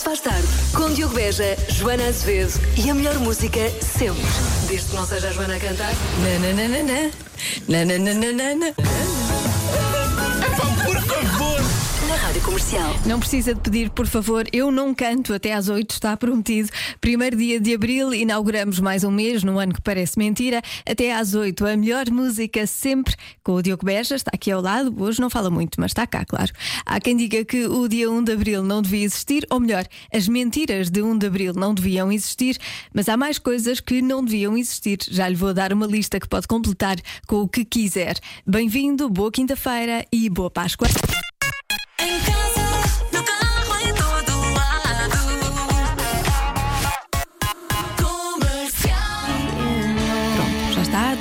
se faz tarde. Com Diogo Beja, Joana Azevedo e a melhor música sempre. Desde que não seja a Joana a cantar. Nananana. Nananana. Por favor! Rádio Comercial. Não precisa de pedir, por favor, eu não canto até às 8, está prometido. Primeiro dia de abril, inauguramos mais um mês, num ano que parece mentira. Até às 8, a melhor música sempre com o Diogo Beja, está aqui ao lado. Hoje não fala muito, mas está cá, claro. Há quem diga que o dia 1 de abril não devia existir, ou melhor, as mentiras de 1 de abril não deviam existir, mas há mais coisas que não deviam existir. Já lhe vou dar uma lista que pode completar com o que quiser. Bem-vindo, boa quinta-feira e boa Páscoa.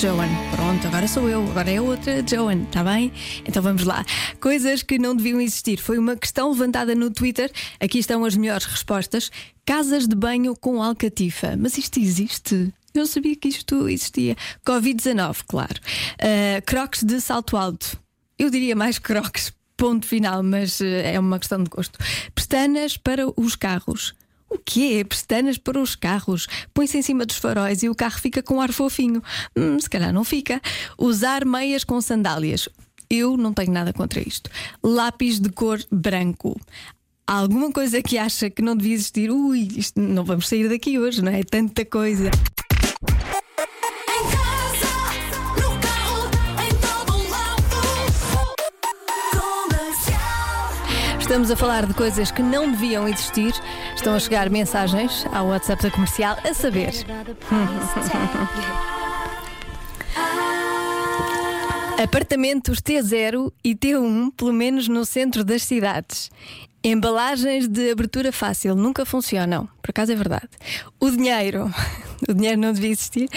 Joan. Pronto, agora sou eu, agora é outra Joan, está bem? Então vamos lá. Coisas que não deviam existir. Foi uma questão levantada no Twitter. Aqui estão as melhores respostas. Casas de banho com alcatifa. Mas isto existe? Eu sabia que isto existia. Covid-19, claro. Ah, crocs de salto alto. Eu diria mais crocs, ponto final, mas eh, é uma questão de gosto. Pestanas para os carros. O quê? Pestanas para os carros. Põe-se em cima dos faróis e o carro fica com ar fofinho. Hum, se calhar não fica. Usar meias com sandálias. Eu não tenho nada contra isto. Lápis de cor branco. Há alguma coisa que acha que não devia existir? Ui, isto não vamos sair daqui hoje, não é? Tanta coisa. Estamos a falar de coisas que não deviam existir. Estão a chegar mensagens ao WhatsApp da comercial a saber. Apartamentos T0 e T1, pelo menos no centro das cidades. Embalagens de abertura fácil nunca funcionam, por acaso é verdade. O dinheiro, o dinheiro não devia existir.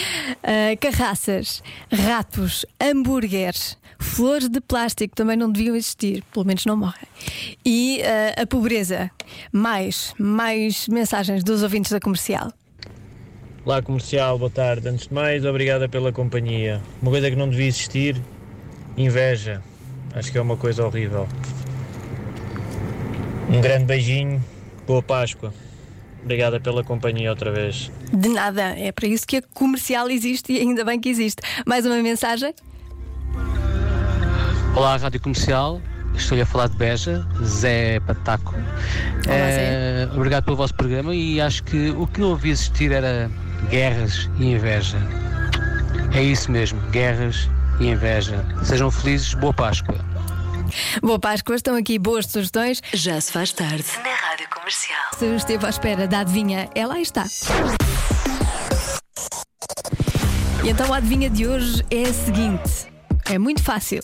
Ah, carraças, ratos, hambúrgueres, flores de plástico também não deviam existir, pelo menos não morrem. E ah, a pobreza. Mais, mais mensagens dos ouvintes da comercial. Olá comercial, boa tarde. Antes de mais, obrigada pela companhia. Uma coisa que não devia existir, inveja. Acho que é uma coisa horrível. Um grande beijinho, boa Páscoa. Obrigada pela companhia outra vez. De nada, é para isso que a comercial existe e ainda bem que existe. Mais uma mensagem? Olá, Rádio Comercial. Estou-lhe a falar de Beja, Zé Pataco. Eh, obrigado pelo vosso programa e acho que o que não havia existir era guerras e inveja. É isso mesmo, guerras e inveja. Sejam felizes, boa Páscoa. Boa Páscoa, estão aqui boas sugestões. Já se faz tarde. Na Rádio Comercial. Se esteve à espera da adivinha, ela aí está. E então a adivinha de hoje é a seguinte: é muito fácil.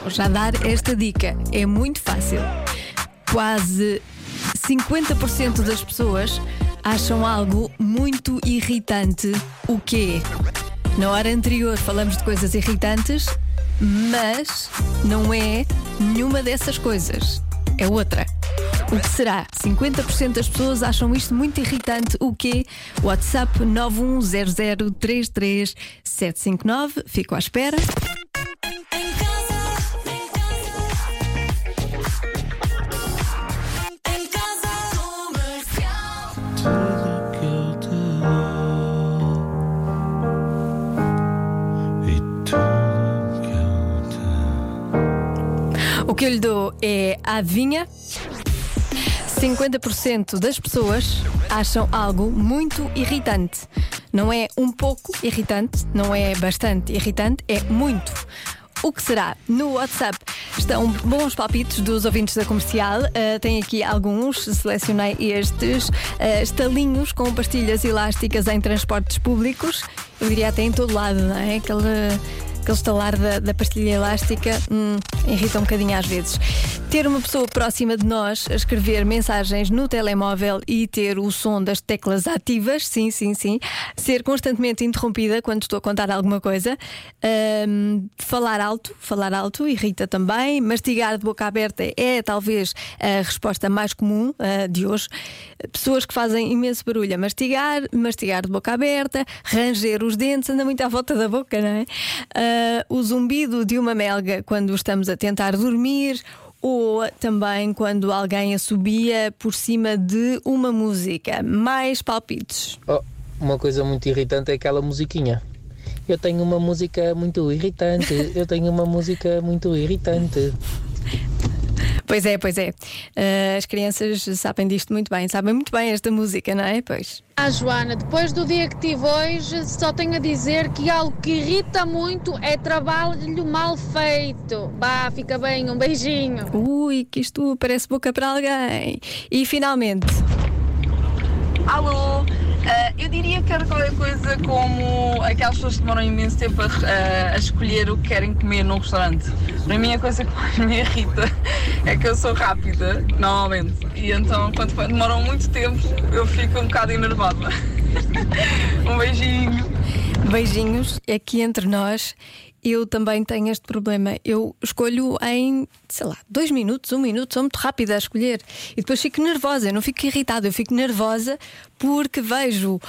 Vou já dar esta dica. É muito fácil. Quase 50% das pessoas acham algo muito irritante. O quê? Na hora anterior falamos de coisas irritantes, mas não é nenhuma dessas coisas. É outra. O que será? 50% das pessoas acham isto muito irritante. O quê? WhatsApp 910033759. Fico à espera. O que eu lhe dou é a adivinha. 50% das pessoas acham algo muito irritante. Não é um pouco irritante, não é bastante irritante, é muito. O que será? No WhatsApp estão bons palpites dos ouvintes da comercial. Uh, tem aqui alguns, selecionei estes. Uh, estalinhos com pastilhas elásticas em transportes públicos. Eu diria até em todo lado, não é? Aquele, aquele estalar da, da pastilha elástica hum, irrita um bocadinho às vezes. Ter uma pessoa próxima de nós a escrever mensagens no telemóvel e ter o som das teclas ativas, sim, sim, sim. Ser constantemente interrompida quando estou a contar alguma coisa. Hum, falar alto, falar alto irrita também. Mastigar de boca aberta é talvez a resposta mais comum ah, de hoje. Pessoas que fazem imenso barulho a mastigar, mastigar de boca aberta, ranger os dentes, anda muito à volta da boca, não é? Ah, o zumbido de uma melga quando estamos a tentar dormir, ou também quando alguém assobia por cima de uma música. Mais palpites. Oh, uma coisa muito irritante é aquela musiquinha. Eu tenho uma música muito irritante. Eu tenho uma música muito irritante. Pois é, pois é. Ah, as crianças sabem disto muito bem, sabem muito bem esta música, não é? Pois. Ah, Joana, depois do dia que tive hoje, só tenho a dizer que algo que irrita muito é trabalho mal feito. Bah, fica bem, um beijinho. Ui, que isto parece boca para alguém. E finalmente. Alô, eu diria que era qualquer coisa como aquelas pessoas que demoram imenso tempo a, a- a escolher o que querem comer num restaurante. Para mim a coisa que mais me irrita é que eu sou rápida, normalmente, e então quando demoram muito tempo eu fico um bocado enervada. um beijinho. Beijinhos, aqui entre nós. Eu também tenho este problema. Eu escolho em, sei lá, dois minutos, um minuto, sou muito rápida a escolher. E depois fico nervosa, eu não fico irritada, eu fico nervosa porque vejo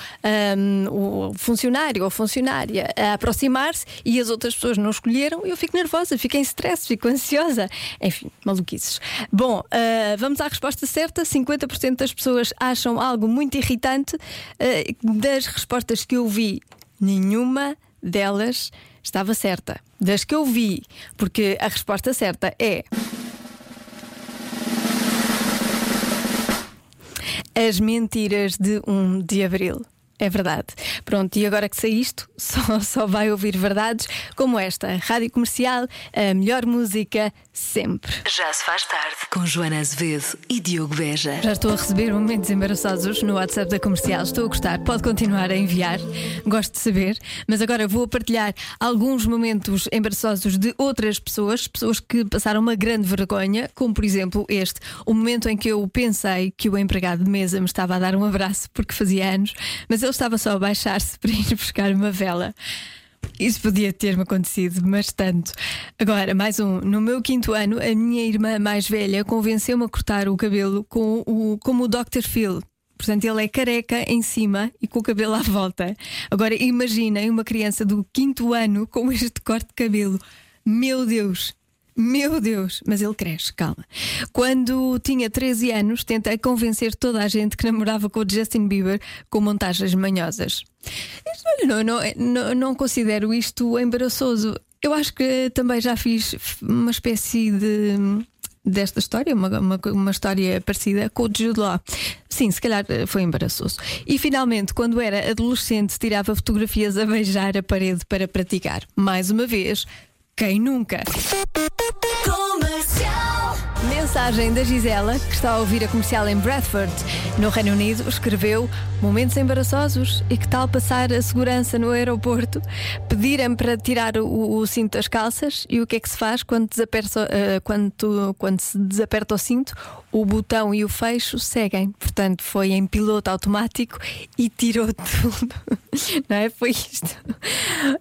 hum, o funcionário ou funcionária a aproximar-se e as outras pessoas não escolheram e eu fico nervosa, fico em stress, fico ansiosa. Enfim, maluquices. Bom, ah, vamos à resposta certa. 50% das pessoas acham algo muito irritante. Ah, das respostas que eu vi, nenhuma delas estava certa. Das que eu vi, porque a resposta certa é. As mentiras de 1 de abril. É verdade. Pronto, e agora que sei isto, só, só vai ouvir verdades como esta. Rádio Comercial, a melhor música sempre. Já se faz tarde com Joana Azevedo e Diogo Beja. Já estou a receber momentos embaraçosos no WhatsApp da comercial. Estou a gostar, pode continuar a enviar, gosto de saber. Mas agora vou partilhar alguns momentos embaraçosos de outras pessoas, pessoas que passaram uma grande vergonha, como por exemplo este, o momento em que eu pensei que o empregado de mesa me estava a dar um abraço porque fazia anos, mas ele estava só a baixar-se para ir buscar uma vela. Isso podia ter-me acontecido, mas tanto. Agora, mais um. No meu quinto ano, a minha irmã mais velha convenceu-me a cortar o cabelo com o, como o Dr. Phil. Portanto, ele é careca em cima e com o cabelo à volta. Agora, imaginem uma criança do quinto ano com este corte de cabelo. Meu Deus! Meu Deus, mas ele cresce, calma. Quando tinha 13 anos, tentei convencer toda a gente que namorava com o Justin Bieber com montagens manhosas. Não, não, não, não considero isto embaraçoso. Eu acho que também já fiz uma espécie de desta história, uma, uma, uma história parecida com o de Jude Law. Sim, se calhar eh, foi embaraçoso. E finalmente, quando era adolescente, tirava fotografias a beijar a parede para praticar. Mais uma vez, quem nunca? Mensagem da Gisela, que está a ouvir a comercial em Bradford, no Reino Unido, escreveu momentos embaraçosos e que tal passar a segurança no aeroporto, pedirem para tirar o, o cinto das calças e o que é que se faz quando, desaperta, eh, quando, quando se desaperta o cinto? O botão e o fecho seguem. Portanto, foi em piloto automático e tirou tudo. Não é? Foi isto.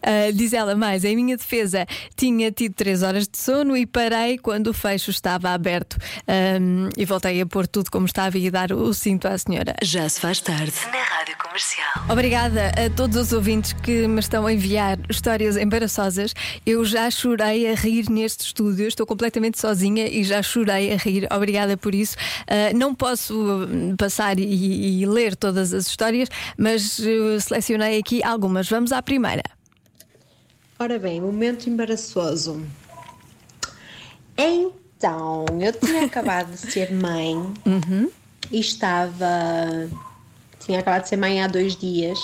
Ah, diz ela mais, em minha defesa, tinha tido 3 horas de sono e parei quando o fecho estava aberto. Ahm, e voltei a pôr tudo como estava e dar o cinto à senhora. Já se faz tarde na Rádio Comercial. Obrigada a todos os ouvintes que me estão a enviar histórias embaraçosas. Eu já chorei a rir neste estúdio, estou completamente sozinha e já chorei a rir. Obrigada por isso. Ah, não posso hum, passar e, e ler todas as histórias, mas eu selecionei aqui algumas. Vamos à primeira. Ora bem, momento embaraçoso. Então, eu tinha acabado de ser mãe e estava. Tinha acabado de ser mãe há dois dias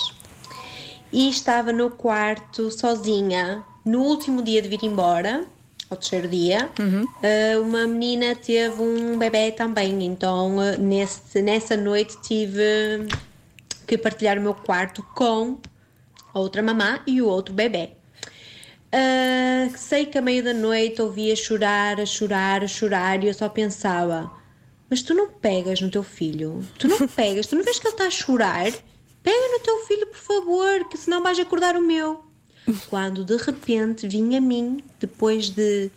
e estava no quarto sozinha. No último dia de vir embora, ao terceiro dia, eh, uma menina teve um bebê também. Então, eh, nesse, nessa noite, tive que partilhar o meu quarto com a outra mamã e o outro bebê. Ah, sei que à meia da noite ouvia chorar, a chorar, a chorar e eu só pensava: Mas tu não pegas no teu filho? Tu não pegas? Tu não vês que ele está a chorar? Pega no teu filho, por favor, que senão vais acordar o meu. Quando de repente vinha a mim, depois de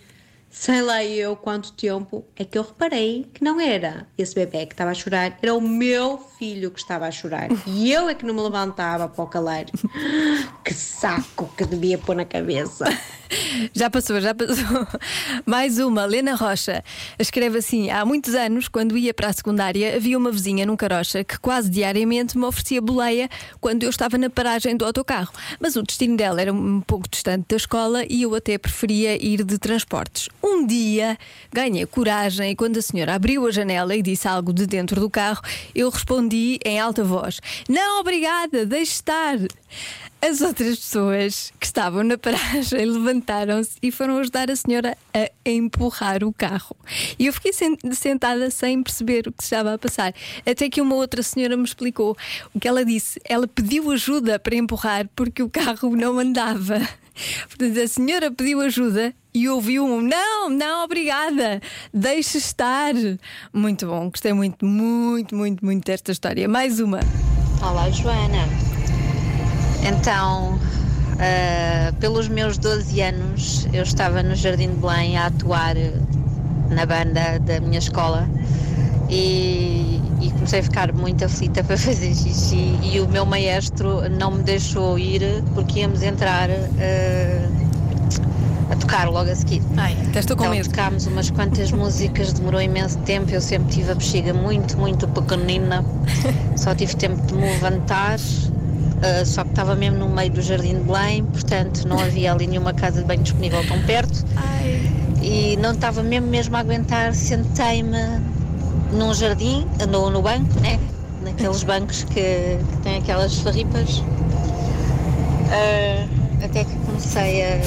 sei lá eu quanto tempo, é que eu reparei que não era esse bebê que estava a chorar, era o meu filho que estava a chorar. E eu é que não me levantava para o calar. Que saco que devia pôr na cabeça. Já passou, já passou. Mais uma, Lena Rocha. Escreve assim: há muitos anos, quando ia para a secundária, havia uma vizinha num carocha que quase diariamente me oferecia boleia quando eu estava na paragem do autocarro. Mas o destino dela era um pouco distante da escola e eu até preferia ir de transportes. Um dia ganhei coragem e quando a senhora abriu a janela e disse algo de dentro do carro, eu respondi em alta voz: Não, obrigada, deixe estar. As outras pessoas que estavam na paragem levantaram-se e foram ajudar a senhora a empurrar o carro. E eu fiquei sen- sentada sem perceber o que se estava a passar. Até que uma outra senhora me explicou o que ela disse. Ela pediu ajuda para empurrar porque o carro não andava. Portanto, a senhora pediu ajuda e ouviu um não, não, obrigada, deixe estar. Muito bom, gostei muito, muito, muito, muito desta história. Mais uma. Olá, Joana. Então, ah, pelos meus 12 anos, eu estava no Jardim de Belém a atuar na banda da minha escola e, e comecei a ficar muito aflita para fazer xixi e o meu maestro não me deixou ir porque íamos entrar ah, a tocar logo a seguir. Ai, estou com então medo. tocámos umas quantas músicas, demorou imenso tempo, eu sempre tive a bexiga muito, muito pequenina, só tive tempo de me levantar, ah, só que estava mesmo no meio do Jardim de Belém, portanto não havia ali nenhuma casa de banho disponível tão perto e não estava mesmo mesmo a aguentar, sentei-me num jardim, no, no banco, né? naqueles bancos que, que têm aquelas farripas, Ah, até que comecei a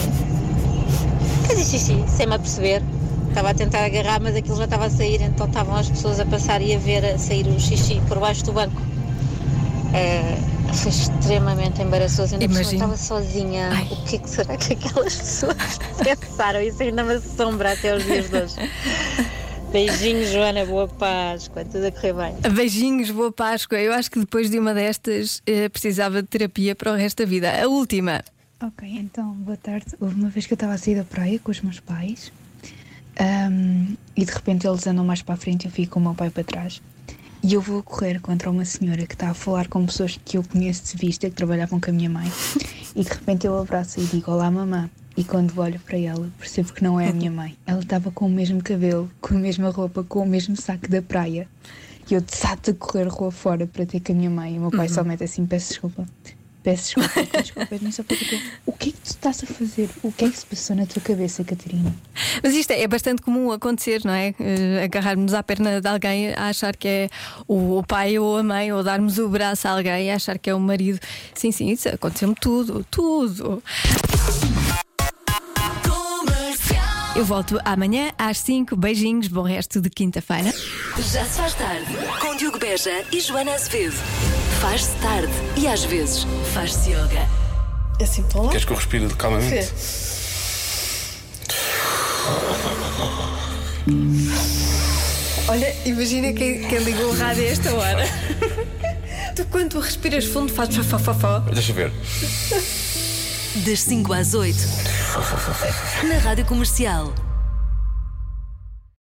fazer xixi, sem me aperceber. Estava a tentar agarrar, mas aquilo já estava a sair, então estavam as pessoas a passar e a ver a sair o xixi por baixo do banco. Eh, foi extremamente embaraçoso, ainda por cima Imagino. estava sozinha. O que é que será que aquelas pessoas pensaram? Isso ainda me assombra até os dias de hoje. Beijinhos, Joana, boa Páscoa, tudo a correr bem. Beijinhos, boa Páscoa. Eu acho que depois de uma destas eh, precisava de terapia para o resto da vida. A última. Ok, então, boa tarde. Houve uma vez que eu estava a sair da praia com os meus pais ahm, e de repente eles andam mais para a frente e eu fico com o meu pai para trás. E eu vou correr contra uma senhora que está a falar com pessoas que eu conheço de vista, que trabalhavam com a minha mãe. E de repente eu abraço e digo: Olá, mamã. E quando olho para ela, percebo que não é a minha mãe. Ela estava com o mesmo cabelo, com a mesma roupa, com o mesmo saco da praia. E eu desato a correr rua fora para ter com a minha mãe. E o meu pai só mete assim: Peço desculpa. Peço desculpa, peço desculpa. Só para dizer, O que é que tu estás a fazer? O que é que se passou na tua cabeça, Catarina? Mas isto é bastante comum acontecer, não é? Eh, Agarrarmos à perna de alguém a achar que é o o pai ou a mãe, ou darmos o braço a alguém a achar que é o marido. Sim, sim, isso aconteceu-me tudo, tudo. Eu volto amanhã às 5. Beijinhos, bom resto de quinta-feira. Já se faz tarde com Diogo Beja e Joana Azevedo. Faz-se tarde e às vezes faz-se yoga. Assim, estou lá. Queres que eu respire calmamente? Olha, imagina quem, quem ligou o rádio a esta hora. tu, quando tu respiras fundo, fazes fofofó. Deixa eu ver. Das 5 às 8. Na Rádio Comercial.